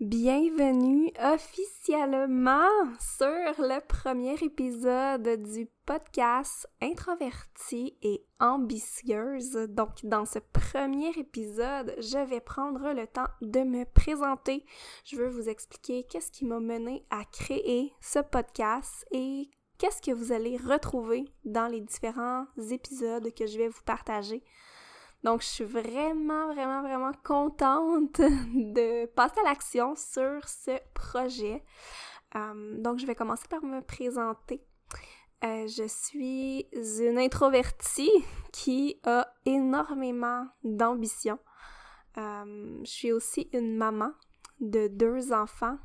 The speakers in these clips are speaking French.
Bienvenue officiellement sur le premier épisode du podcast Introvertie et ambitieuse. Donc, dans ce premier épisode, je vais prendre le temps de me présenter. Je veux vous expliquer qu'est-ce qui m'a mené à créer ce podcast et qu'est-ce que vous allez retrouver dans les différents épisodes que je vais vous partager. Donc, je suis vraiment, vraiment, vraiment contente de passer à l'action sur ce projet. Euh, donc, je vais commencer par me présenter. Euh, je suis une introvertie qui a énormément d'ambition. Euh, je suis aussi une maman de deux enfants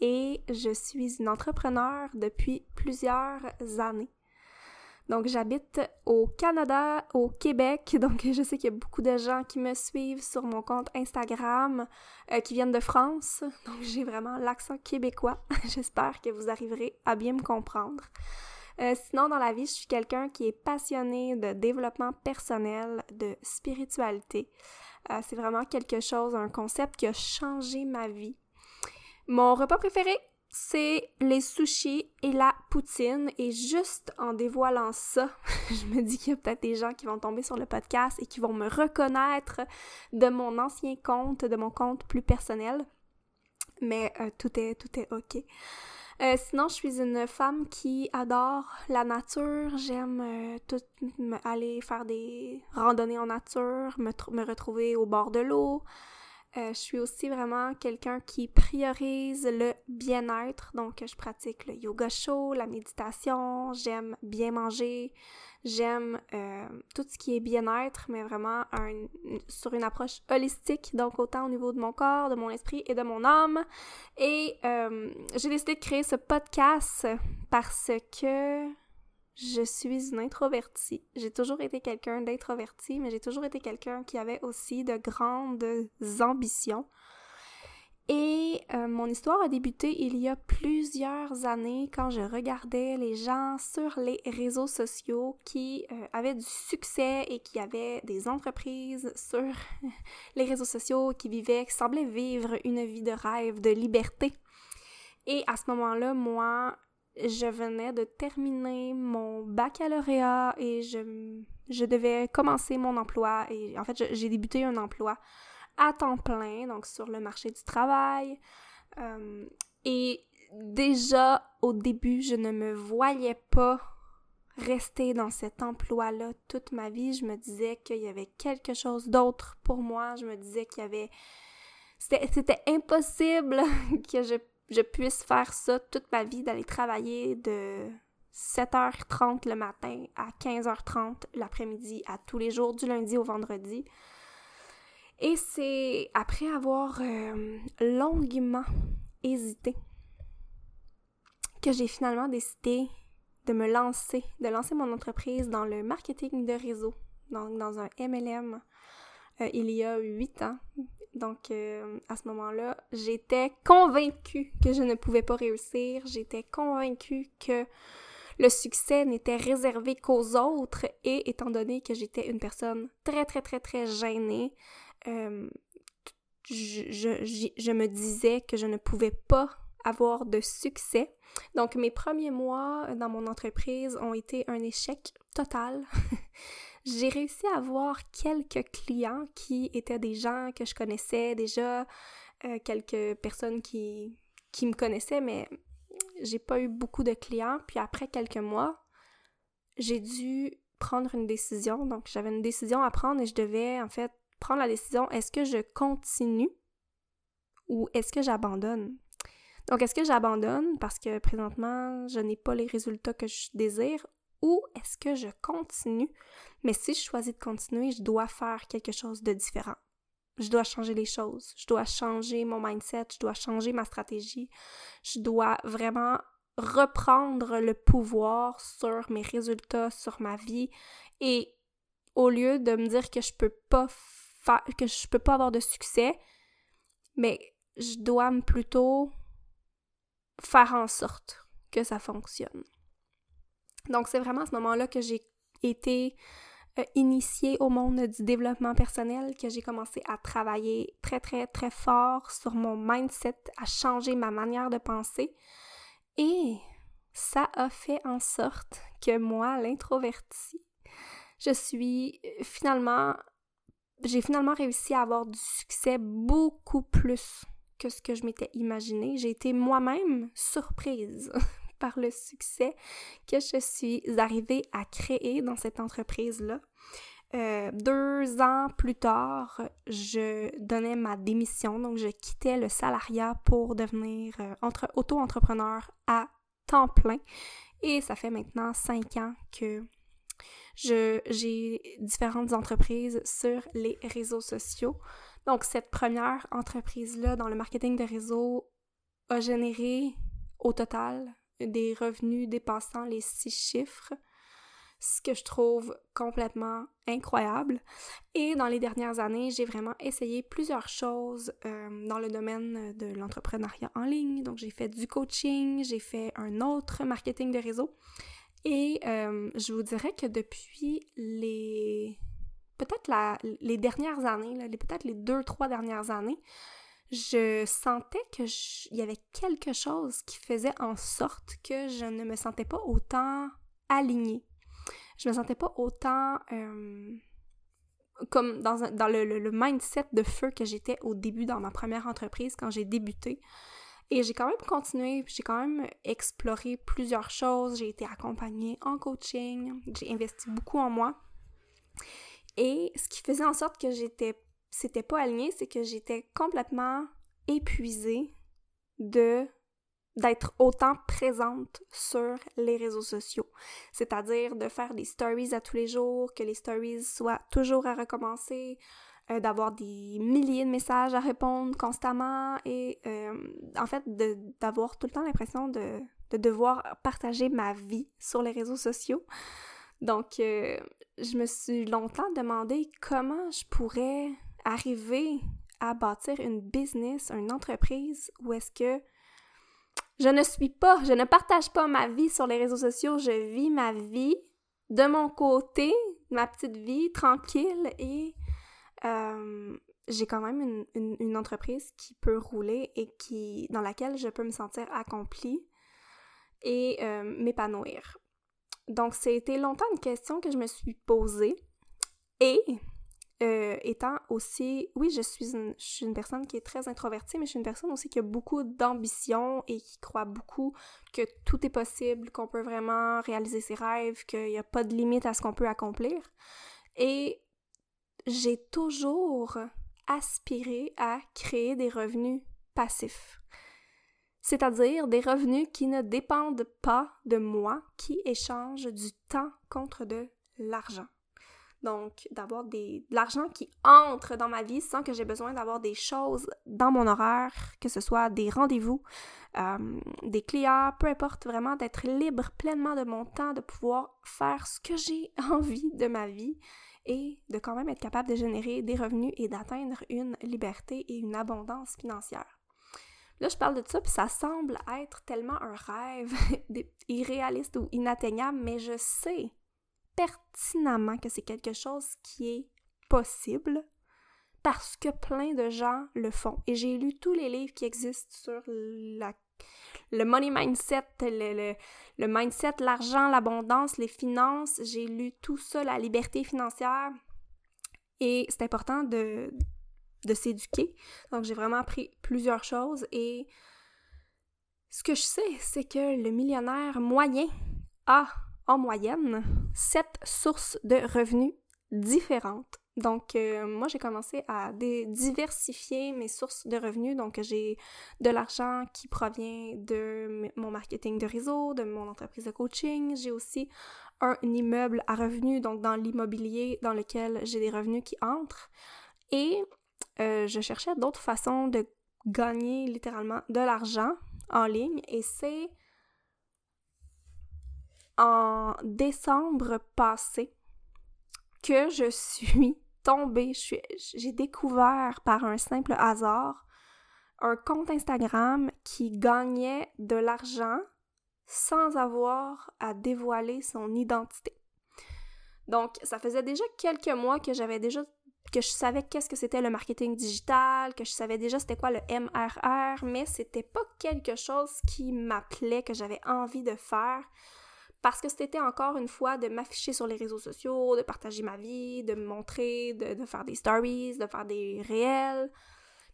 et je suis une entrepreneur depuis plusieurs années. Donc, j'habite au Canada, au Québec. Donc, je sais qu'il y a beaucoup de gens qui me suivent sur mon compte Instagram euh, qui viennent de France. Donc, j'ai vraiment l'accent québécois. J'espère que vous arriverez à bien me comprendre. Euh, sinon, dans la vie, je suis quelqu'un qui est passionné de développement personnel, de spiritualité. Euh, c'est vraiment quelque chose, un concept qui a changé ma vie. Mon repas préféré, c'est les sushis et la poutine. Et juste en dévoilant ça, je me dis qu'il y a peut-être des gens qui vont tomber sur le podcast et qui vont me reconnaître de mon ancien compte, de mon compte plus personnel. Mais euh, tout est tout est ok. Euh, sinon, je suis une femme qui adore la nature. J'aime euh, tout aller faire des randonnées en nature, me, me retrouver au bord de l'eau, euh, je suis aussi vraiment quelqu'un qui priorise le bien-être, donc je pratique le yoga chaud, la méditation, j'aime bien manger, j'aime euh, tout ce qui est bien-être, mais vraiment sur une approche holistique, donc autant au niveau de mon corps, de mon esprit et de mon âme. Et euh, j'ai décidé de créer ce podcast parce que je suis une introvertie. J'ai toujours été quelqu'un d'introverti, mais j'ai toujours été quelqu'un qui avait aussi de grandes ambitions. Et euh, mon histoire a débuté il y a plusieurs années quand je regardais les gens sur les réseaux sociaux qui euh, avaient du succès et qui avaient des entreprises sur les réseaux sociaux, qui vivaient, qui semblaient vivre une vie de rêve, de liberté. Et à ce moment-là, moi, je venais de terminer mon baccalauréat et je, devais commencer mon emploi. En fait, j'ai débuté un emploi à temps plein, donc sur le marché du travail. Euh, et déjà au début, je ne me voyais pas rester dans cet emploi-là toute ma vie. Je me disais qu'il y avait quelque chose d'autre pour moi. Je me disais qu'il y avait... C'était impossible que je je puisse faire ça toute ma vie, d'aller travailler de 7h30 le matin à 15h30 l'après-midi, à tous les jours, du lundi au vendredi. Et c'est après avoir euh, longuement hésité que j'ai finalement décidé de me lancer, de lancer mon entreprise dans le marketing de réseau, donc dans un MLM, euh, il y a huit ans. Donc, euh, à ce moment-là, j'étais convaincue que je ne pouvais pas réussir. J'étais convaincue que le succès n'était réservé qu'aux autres. Et étant donné que j'étais une personne très, très, très, très gênée, euh, je, je, me disais que je ne pouvais pas avoir de succès. Donc, mes premiers mois dans mon entreprise ont été un échec total. j'ai réussi à avoir quelques clients qui étaient des gens que je connaissais déjà, euh, quelques personnes qui, qui me connaissaient, mais j'ai pas eu beaucoup de clients. Puis après quelques mois, j'ai dû prendre une décision. Donc j'avais une décision à prendre et je devais en fait prendre la décision est-ce que je continue ou est-ce que j'abandonne? Donc, est-ce que j'abandonne parce que présentement, je n'ai pas les résultats que je désire ou est-ce que je continue? Mais si je choisis de continuer, je dois faire quelque chose de différent. Je dois changer les choses, je dois changer mon mindset, je dois changer ma stratégie, je dois vraiment reprendre le pouvoir sur mes résultats, sur ma vie et au lieu de me dire que je peux pas faire, que je peux pas avoir de succès, mais je dois plutôt faire en sorte que ça fonctionne. Donc c'est vraiment à ce moment-là que j'ai été euh, initiée au monde du développement personnel que j'ai commencé à travailler très très très fort sur mon mindset, à changer ma manière de penser. Et ça a fait en sorte que moi, l'introvertie, je suis euh, finalement, j'ai finalement réussi à avoir du succès beaucoup plus que ce que je m'étais imaginé. J'ai été moi-même surprise par le succès que je suis arrivée à créer dans cette entreprise-là. Euh, deux ans plus tard, je donnais ma démission, donc je quittais le salariat pour devenir euh, auto-entrepreneur à temps plein. Et ça fait maintenant cinq ans que j'ai différentes entreprises sur les réseaux sociaux. Donc, cette première entreprise-là dans le marketing de réseau a généré au total des revenus dépassant les six chiffres, ce que je trouve complètement incroyable. Et dans les dernières années, j'ai vraiment essayé plusieurs choses euh, dans le domaine de l'entrepreneuriat en ligne. Donc, j'ai fait du coaching, j'ai fait un autre marketing de réseau. Et euh, je vous dirais que depuis les peut-être les dernières années, peut-être les deux, trois dernières années, je sentais qu'il y avait quelque chose qui faisait en sorte que je ne me sentais pas autant alignée. Je me sentais pas autant euh, comme dans, le, le, mindset de feu que j'étais au début dans ma première entreprise quand j'ai débuté. Et j'ai quand même continué, j'ai quand même exploré plusieurs choses. J'ai été accompagnée en coaching, j'ai investi beaucoup en moi. Et ce qui faisait en sorte que j'étais c'était pas aligné, c'est que j'étais complètement épuisée de d'être autant présente sur les réseaux sociaux. C'est-à-dire de faire des stories à tous les jours, que les stories soient toujours à recommencer, euh, d'avoir des milliers de messages à répondre constamment et euh, en fait d'avoir tout le temps l'impression de, de, devoir partager ma vie sur les réseaux sociaux. Donc, euh, je me suis longtemps demandé comment je pourrais arriver à bâtir une business, une entreprise où est-ce que je ne suis pas, je ne partage pas ma vie sur les réseaux sociaux, je vis ma vie de mon côté, ma petite vie tranquille et euh, j'ai quand même une, entreprise qui peut rouler et qui dans laquelle je peux me sentir accomplie et euh, m'épanouir. Donc, c'était longtemps une question que je me suis posée et euh, étant aussi, oui, je suis, une, je suis une personne qui est très introvertie, mais je suis une personne aussi qui a beaucoup d'ambition et qui croit beaucoup que tout est possible, qu'on peut vraiment réaliser ses rêves, qu'il n'y a pas de limite à ce qu'on peut accomplir. Et j'ai toujours aspiré à créer des revenus passifs. C'est-à-dire des revenus qui ne dépendent pas de moi, qui échangent du temps contre de l'argent. Donc, d'avoir de l'argent qui entre dans ma vie sans que j'ai besoin d'avoir des choses dans mon horaire, que ce soit des rendez-vous, euh, des clients, peu importe, vraiment d'être libre pleinement de mon temps, de pouvoir faire ce que j'ai envie de ma vie et de quand même être capable de générer des revenus et d'atteindre une liberté et une abondance financière. Là, je parle de ça, puis ça semble être tellement un rêve irréaliste ou inatteignable, mais je sais pertinemment que c'est quelque chose qui est possible parce que plein de gens le font. Et j'ai lu tous les livres qui existent sur la, le money mindset, le, le, mindset, l'argent, l'abondance, les finances. J'ai lu tout ça, la liberté financière. Et c'est important de, de s'éduquer. Donc j'ai vraiment appris plusieurs choses et ce que je sais, c'est que le millionnaire moyen a en moyenne sept sources de revenus différentes. Donc, euh, moi, j'ai commencé à diversifier mes sources de revenus. Donc, j'ai de l'argent qui provient de mon marketing de réseau, de mon entreprise de coaching. J'ai aussi un immeuble à revenus, donc dans l'immobilier dans lequel j'ai des revenus qui entrent. Et euh, je cherchais d'autres façons de gagner littéralement de l'argent en ligne. Et c'est en décembre passé que je suis tombée, j'ai découvert par un simple hasard un compte Instagram qui gagnait de l'argent sans avoir à dévoiler son identité. Donc, ça faisait déjà quelques mois que j'avais déjà que je savais qu'est-ce que c'était le marketing digital, que je savais déjà c'était quoi le MRR, mais c'était pas quelque chose qui m'appelait, que j'avais envie de faire parce que c'était encore une fois de m'afficher sur les réseaux sociaux, de partager ma vie, de me montrer, de, faire des stories, de faire des réels.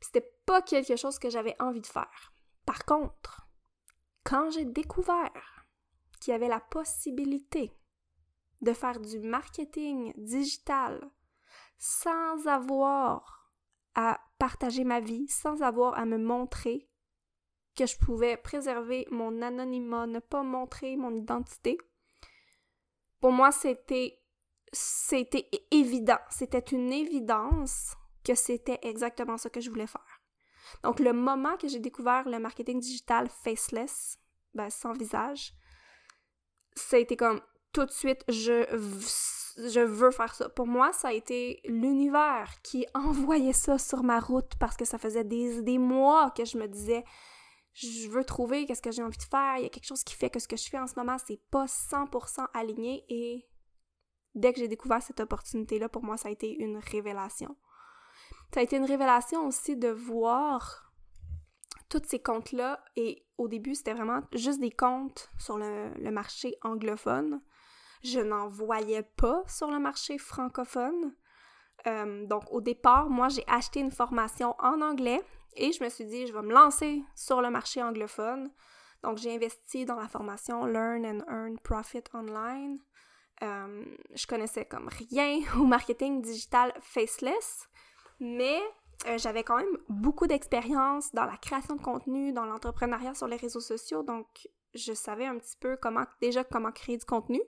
C'était pas quelque chose que j'avais envie de faire. Par contre, quand j'ai découvert qu'il y avait la possibilité de faire du marketing digital sans avoir à partager ma vie, sans avoir à me montrer, que je pouvais préserver mon anonymat, ne pas montrer mon identité. Pour moi, c'était c'était évident, c'était une évidence que c'était exactement ce que je voulais faire. Donc le moment que j'ai découvert le marketing digital faceless, ben, sans visage, ça a été comme tout de suite je veux faire ça. Pour moi, ça a été l'univers qui envoyait ça sur ma route parce que ça faisait des mois que je me disais je veux trouver qu'est-ce que j'ai envie de faire, il y a quelque chose qui fait que ce que je fais en ce moment, c'est pas 100% aligné et dès que j'ai découvert cette opportunité-là, pour moi, ça a été une révélation. Ça a été une révélation aussi de voir tous ces comptes-là et au début, c'était vraiment juste des comptes sur le, marché anglophone. Je n'en voyais pas sur le marché francophone. Euh, donc au départ, moi, j'ai acheté une formation en anglais et je me suis dit, je vais me lancer sur le marché anglophone. Donc, j'ai investi dans la formation Learn and Earn Profit Online. Euh, je connaissais comme rien au marketing digital faceless, mais euh, j'avais quand même beaucoup d'expérience dans la création de contenu, dans l'entrepreneuriat sur les réseaux sociaux, donc je savais un petit peu comment déjà comment créer du contenu.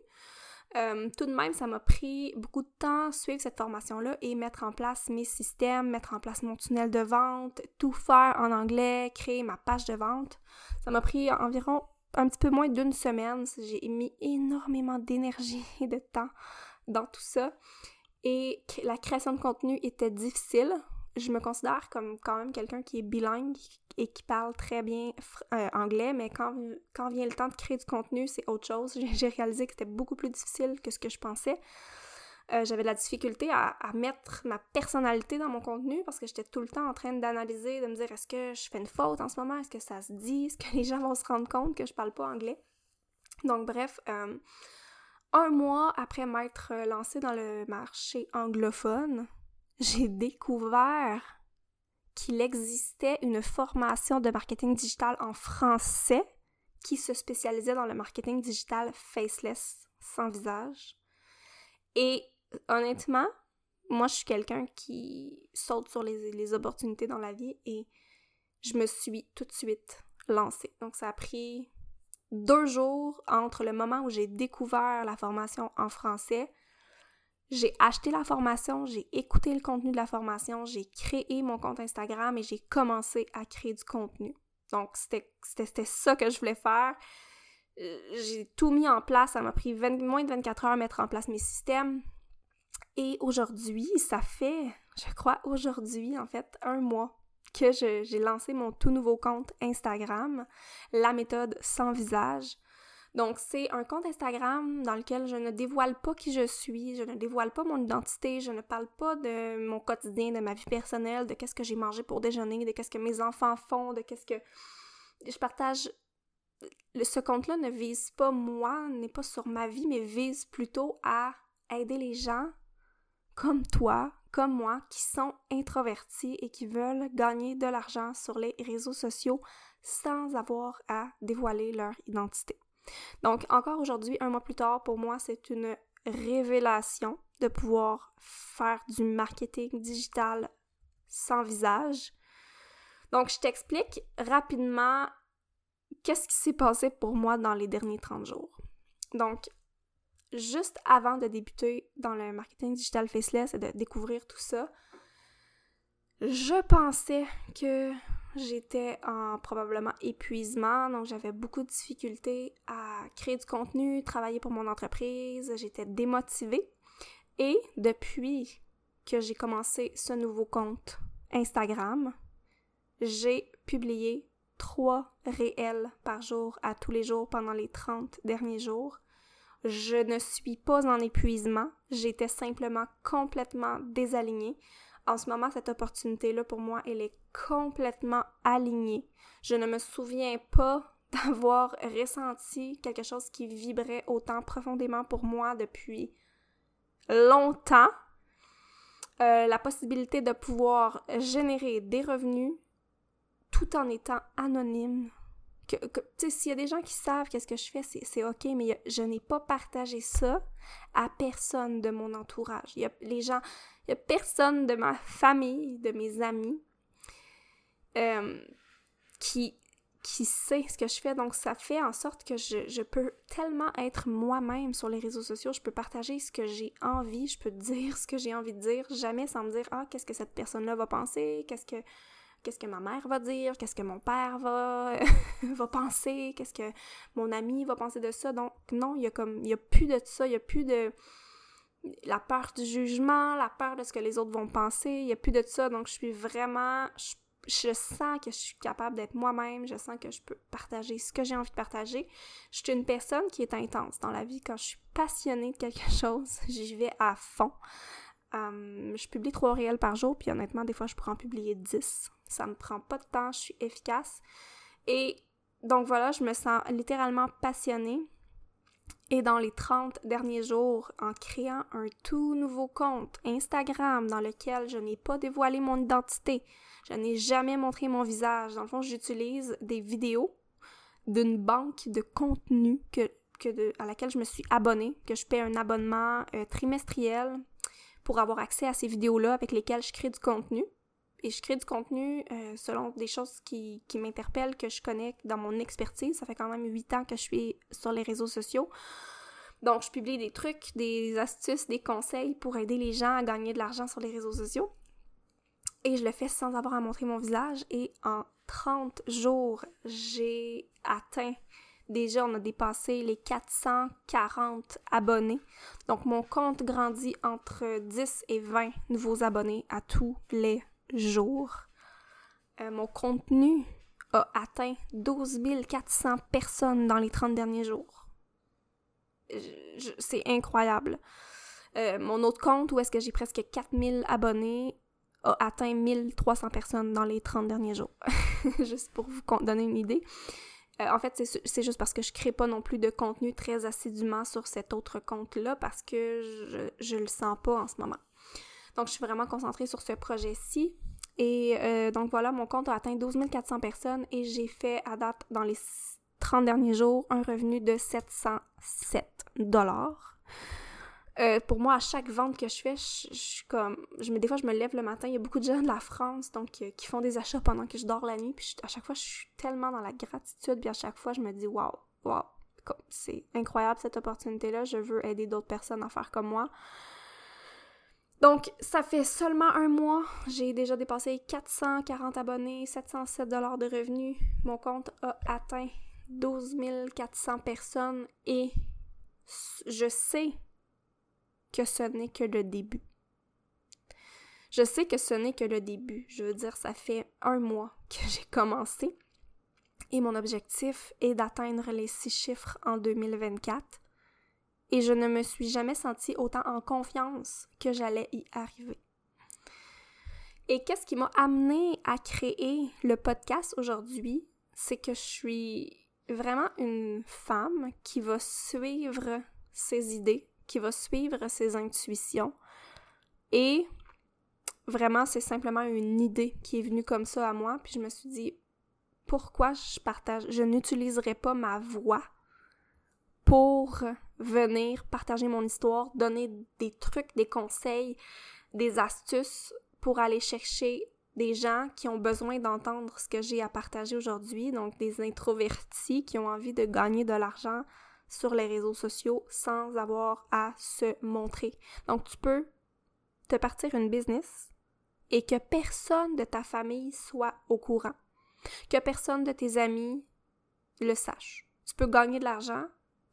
Euh, tout de même, ça m'a pris beaucoup de temps suivre cette formation-là et mettre en place mes systèmes, mettre en place mon tunnel de vente, tout faire en anglais, créer ma page de vente. Ça m'a pris environ un petit peu moins d'une semaine. J'ai mis énormément d'énergie et de temps dans tout ça. Et la création de contenu était difficile. Je me considère comme quand même quelqu'un qui est bilingue, et qui parle très bien euh, anglais, mais quand, quand vient le temps de créer du contenu, c'est autre chose. J'ai réalisé que c'était beaucoup plus difficile que ce que je pensais. Euh, j'avais de la difficulté à, mettre ma personnalité dans mon contenu parce que j'étais tout le temps en train d'analyser, de me dire est-ce que je fais une faute en ce moment, est-ce que ça se dit, est-ce que les gens vont se rendre compte que je parle pas anglais? Donc bref, euh, un mois après m'être lancée dans le marché anglophone, j'ai découvert qu'il existait une formation de marketing digital en français qui se spécialisait dans le marketing digital faceless, sans visage. Et honnêtement, moi, je suis quelqu'un qui saute sur les, opportunités dans la vie et je me suis tout de suite lancée. Donc, ça a pris deux jours entre le moment où j'ai découvert la formation en français j'ai acheté la formation, j'ai écouté le contenu de la formation, j'ai créé mon compte Instagram et j'ai commencé à créer du contenu. Donc, c'était ça que je voulais faire. Euh, j'ai tout mis en place. Ça m'a pris moins de 24 heures à mettre en place mes systèmes. Et aujourd'hui, ça fait, je crois, aujourd'hui, en fait, un mois que j'ai lancé mon tout nouveau compte Instagram, la méthode sans visage. Donc, c'est un compte Instagram dans lequel je ne dévoile pas qui je suis, je ne dévoile pas mon identité, je ne parle pas de mon quotidien, de ma vie personnelle, de qu'est-ce que j'ai mangé pour déjeuner, de qu'est-ce que mes enfants font, de qu'est-ce que... Je partage... Ce compte-là ne vise pas moi, n'est pas sur ma vie, mais vise plutôt à aider les gens comme toi, comme moi, qui sont introvertis et qui veulent gagner de l'argent sur les réseaux sociaux sans avoir à dévoiler leur identité. Donc, encore aujourd'hui, un mois plus tard, pour moi, c'est une révélation de pouvoir faire du marketing digital sans visage. Donc, je t'explique rapidement qu'est-ce qui s'est passé pour moi dans les derniers 30 jours. Donc, juste avant de débuter dans le marketing digital faceless et de découvrir tout ça, je pensais que j'étais en probablement épuisement, donc j'avais beaucoup de difficultés à créer du contenu, travailler pour mon entreprise, j'étais démotivée. Et depuis que j'ai commencé ce nouveau compte Instagram, j'ai publié trois réels par jour à tous les jours pendant les 30 derniers jours. Je ne suis pas en épuisement. J'étais simplement complètement désalignée. En ce moment, cette opportunité-là, pour moi, elle est complètement alignée. Je ne me souviens pas d'avoir ressenti quelque chose qui vibrait autant profondément pour moi depuis longtemps. Euh, la possibilité de pouvoir générer des revenus tout en étant anonyme. Que, que s'il y a des gens qui savent qu'est-ce que je fais, c'est ok, mais je n'ai pas partagé ça à personne de mon entourage. Y a les gens, il y a personne de ma famille, de mes amis, euh, qui qui sait ce que je fais. Donc, ça fait en sorte que je, peux tellement être moi-même sur les réseaux sociaux. Je peux partager ce que j'ai envie. Je peux dire ce que j'ai envie de dire. Jamais sans me dire, ah, qu'est-ce que cette personne-là va penser? Qu'est-ce que, ma mère va dire? Qu'est-ce que mon père va, penser? Qu'est-ce que mon ami va penser de ça? Donc, non, il y a comme, a plus de ça. Il y a plus de la peur du jugement, la peur de ce que les autres vont penser. Il y a plus de ça. Donc, je suis vraiment, je sens que je suis capable d'être moi-même, je sens que je peux partager ce que j'ai envie de partager. Je suis une personne qui est intense dans la vie. Quand je suis passionnée de quelque chose, j'y vais à fond. Hum, je publie trois réels par jour, puis honnêtement, des fois, je pourrais en publier dix. Ça me prend pas de temps, je suis efficace. Et donc voilà, je me sens littéralement passionnée. Et dans les 30 derniers jours, en créant un tout nouveau compte Instagram dans lequel je n'ai pas dévoilé mon identité, je n'ai jamais montré mon visage. Dans le fond, j'utilise des vidéos d'une banque de contenu à laquelle je me suis abonnée, que je paie un abonnement euh, trimestriel pour avoir accès à ces vidéos-là avec lesquelles je crée du contenu. Et je crée du contenu euh, selon des choses qui, m'interpellent, que je connais dans mon expertise. Ça fait quand même huit ans que je suis sur les réseaux sociaux. Donc, je publie des trucs, des astuces, des conseils pour aider les gens à gagner de l'argent sur les réseaux sociaux. Et je le fais sans avoir à montrer mon visage. Et en 30 jours, j'ai atteint, déjà on a dépassé les 440 abonnés. Donc mon compte grandit entre 10 et 20 nouveaux abonnés à tous les Euh, mon contenu a atteint 12 400 personnes dans les 30 derniers jours. C'est incroyable. Euh, mon autre compte où est-ce que j'ai presque 4000 abonnés a atteint 1300 personnes dans les 30 derniers jours. juste pour vous donner une idée. Euh, en fait, c'est juste parce que je crée pas non plus de contenu très assidûment sur cet autre compte-là parce que je, je le sens pas en ce moment. Donc, je suis vraiment concentrée sur ce projet-ci. Et euh, donc voilà, mon compte a atteint 12 400 personnes et j'ai fait à date dans les 30 derniers jours un revenu de 707 dollars. Euh, pour moi, à chaque vente que je fais, je, suis comme. Je me, des fois, je me lève le matin. Il y a beaucoup de gens de la France donc euh, qui font des achats pendant que je dors la nuit. Puis à chaque fois, je suis tellement dans la gratitude. Puis à chaque fois, je me dis, waouh, waouh, c'est incroyable cette opportunité-là. Je veux aider d'autres personnes à faire comme moi. Donc, ça fait seulement un mois. J'ai déjà dépassé 440 abonnés, 707 dollars de revenus. Mon compte a atteint 12 400 personnes et je sais que ce n'est que le début. Je sais que ce n'est que le début. Je veux dire, ça fait un mois que j'ai commencé et mon objectif est d'atteindre les six chiffres en 2024 et je ne me suis jamais sentie autant en confiance que j'allais y arriver. Et qu'est-ce qui m'a amené à créer le podcast aujourd'hui? C'est que je suis vraiment une femme qui va suivre ses idées, qui va suivre ses intuitions. Et vraiment, c'est simplement une idée qui est venue comme ça à moi. Puis je me suis dit, pourquoi je partage, je n'utiliserai pas ma voix pour venir partager mon histoire, donner des trucs, des conseils, des astuces pour aller chercher des gens qui ont besoin d'entendre ce que j'ai à partager aujourd'hui, donc des introvertis qui ont envie de gagner de l'argent sur les réseaux sociaux sans avoir à se montrer. Donc tu peux te partir une business et que personne de ta famille soit au courant, que personne de tes amis le sache. Tu peux gagner de l'argent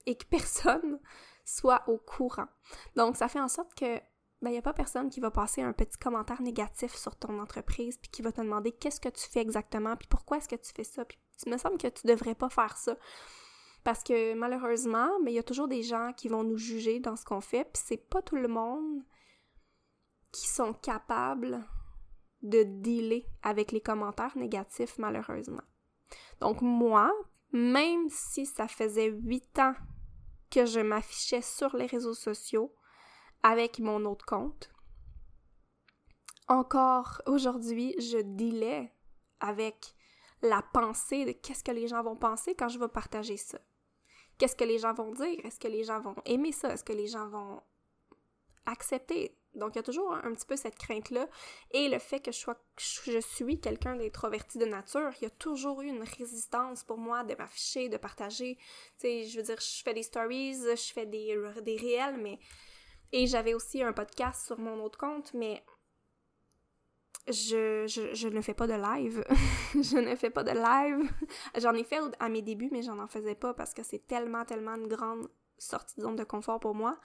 et que personne soit au courant. Donc ça fait en sorte que ben, n'y a pas personne qui va passer un petit commentaire négatif sur ton entreprise puis qui va te demander qu'est-ce que tu fais exactement puis pourquoi est-ce que tu fais ça puis il me semble que tu devrais pas faire ça. Parce que malheureusement, il y a toujours des gens qui vont nous juger dans ce qu'on fait, puis c'est pas tout le monde qui sont capables de dealer avec les commentaires négatifs, malheureusement. Donc moi, même si ça faisait huit ans que je m'affichais sur les réseaux sociaux avec mon autre compte, encore aujourd'hui, je dealais avec la pensée de qu'est-ce que les gens vont penser quand je vais partager ça. Qu'est-ce que les gens vont dire? Est-ce que les gens vont aimer ça? Est-ce que les gens vont accepter? Donc, il y a toujours un, petit peu cette crainte-là. Et le fait que je, sois, je suis quelqu'un d'introverti de nature, il y a toujours eu une résistance pour moi de m'afficher, de partager. Tu sais, je veux dire, je fais des stories, je fais des, des réels, mais... Et j'avais aussi un podcast sur mon autre compte, mais je, je, ne fais pas de live. je ne fais pas de live. J'en ai fait à mes débuts, mais j'en en faisais pas parce que c'est tellement, tellement une grande sortie de zone de confort pour moi.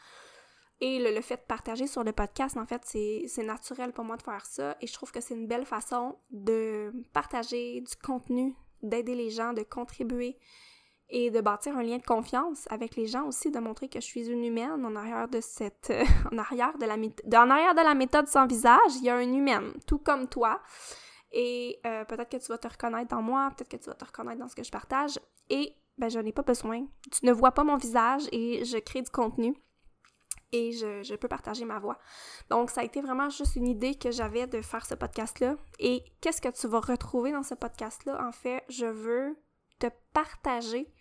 Et le, fait de partager sur le podcast, en fait, c'est naturel pour moi de faire ça. Et je trouve que c'est une belle façon de partager du contenu, d'aider les gens, de contribuer et de bâtir un lien de confiance avec les gens aussi, de montrer que je suis une humaine en arrière de cette... en, arrière de la, en arrière de la méthode sans visage, il y a une humaine, tout comme toi. Et euh, peut-être que tu vas te reconnaître dans moi, peut-être que tu vas te reconnaître dans ce que je partage. Et ben, je n'ai pas besoin. Tu ne vois pas mon visage et je crée du contenu et je, peux partager ma voix. Donc, ça a été vraiment juste une idée que j'avais de faire ce podcast-là. Et qu'est-ce que tu vas retrouver dans ce podcast-là? En fait, je veux te partager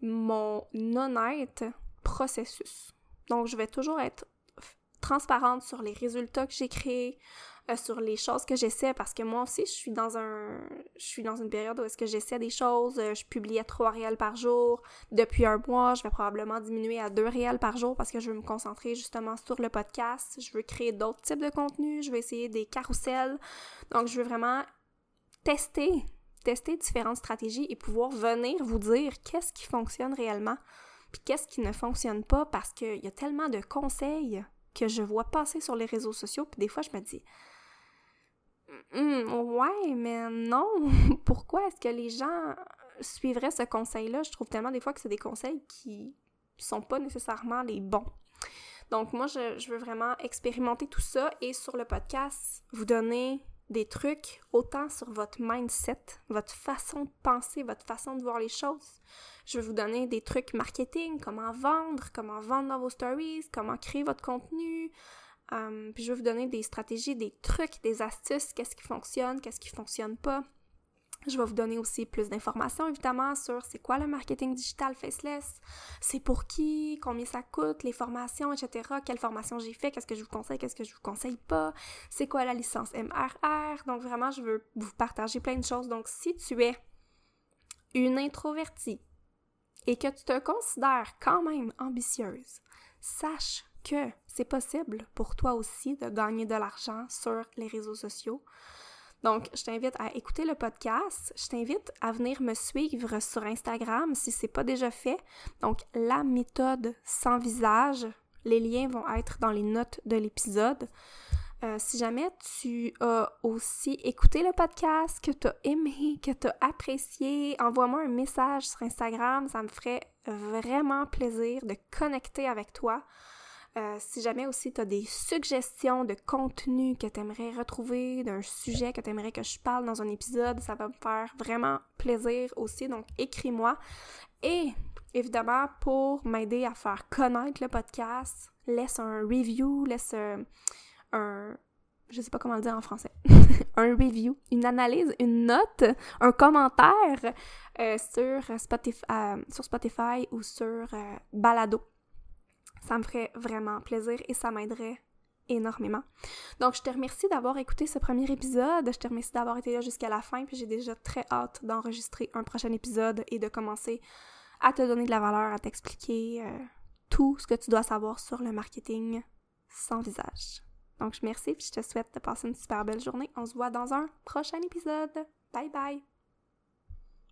mon honnête processus. Donc, je vais toujours être transparente sur les résultats que j'ai créés, euh, sur les choses que j'essaie, parce que moi aussi, je suis dans un, je suis dans une période où est-ce que j'essaie des choses. Euh, je publiais trois réels par jour. Depuis un mois, je vais probablement diminuer à deux réels par jour parce que je veux me concentrer justement sur le podcast. Je veux créer d'autres types de contenus. Je vais essayer des carousels. Donc, je veux vraiment tester tester différentes stratégies et pouvoir venir vous dire qu'est-ce qui fonctionne réellement, puis qu'est-ce qui ne fonctionne pas, parce qu'il y a tellement de conseils que je vois passer sur les réseaux sociaux, puis des fois je me dis ouais, mais non, pourquoi est-ce que les gens suivraient ce conseil-là? Je trouve tellement des fois que c'est des conseils qui sont pas nécessairement les bons. Donc moi, je, je veux vraiment expérimenter tout ça et sur le podcast, vous donner des trucs autant sur votre mindset, votre façon de penser, votre façon de voir les choses. Je vais vous donner des trucs marketing, comment vendre, comment vendre dans vos stories, comment créer votre contenu. Euh, puis je vais vous donner des stratégies, des trucs, des astuces, qu'est-ce qui fonctionne, qu'est-ce qui fonctionne pas. Je vais vous donner aussi plus d'informations, évidemment, sur c'est quoi le marketing digital faceless, c'est pour qui, combien ça coûte, les formations, etc. Quelle formation j'ai fait, qu'est-ce que je vous conseille, qu'est-ce que je vous conseille pas, c'est quoi la licence MRR. Donc vraiment, je veux vous partager plein de choses. Donc si tu es une introvertie et que tu te considères quand même ambitieuse, sache que c'est possible pour toi aussi de gagner de l'argent sur les réseaux sociaux. Donc, je t'invite à écouter le podcast. Je t'invite à venir me suivre sur Instagram si c'est pas déjà fait. Donc, la méthode sans visage. Les liens vont être dans les notes de l'épisode. Euh, si jamais tu as aussi écouté le podcast, que tu as aimé, que tu as apprécié, envoie-moi un message sur Instagram. Ça me ferait vraiment plaisir de connecter avec toi. Euh, si jamais aussi tu as des suggestions de contenu que tu aimerais retrouver, d'un sujet que tu aimerais que je parle dans un épisode, ça va me faire vraiment plaisir aussi. Donc écris-moi. Et évidemment, pour m'aider à faire connaître le podcast, laisse un review, laisse un, un je sais pas comment le dire en français, un review, une analyse, une note, un commentaire euh, sur, Spotify, euh, sur Spotify ou sur Balado. Ça me ferait vraiment plaisir et ça m'aiderait énormément. Donc, je te remercie d'avoir écouté ce premier épisode. Je te remercie d'avoir été là jusqu'à la fin. Puis j'ai déjà très hâte d'enregistrer un prochain épisode et de commencer à te donner de la valeur, à t'expliquer euh, tout ce que tu dois savoir sur le marketing sans visage. Donc, je te remercie et je te souhaite de passer une super belle journée. On se voit dans un prochain épisode. Bye bye!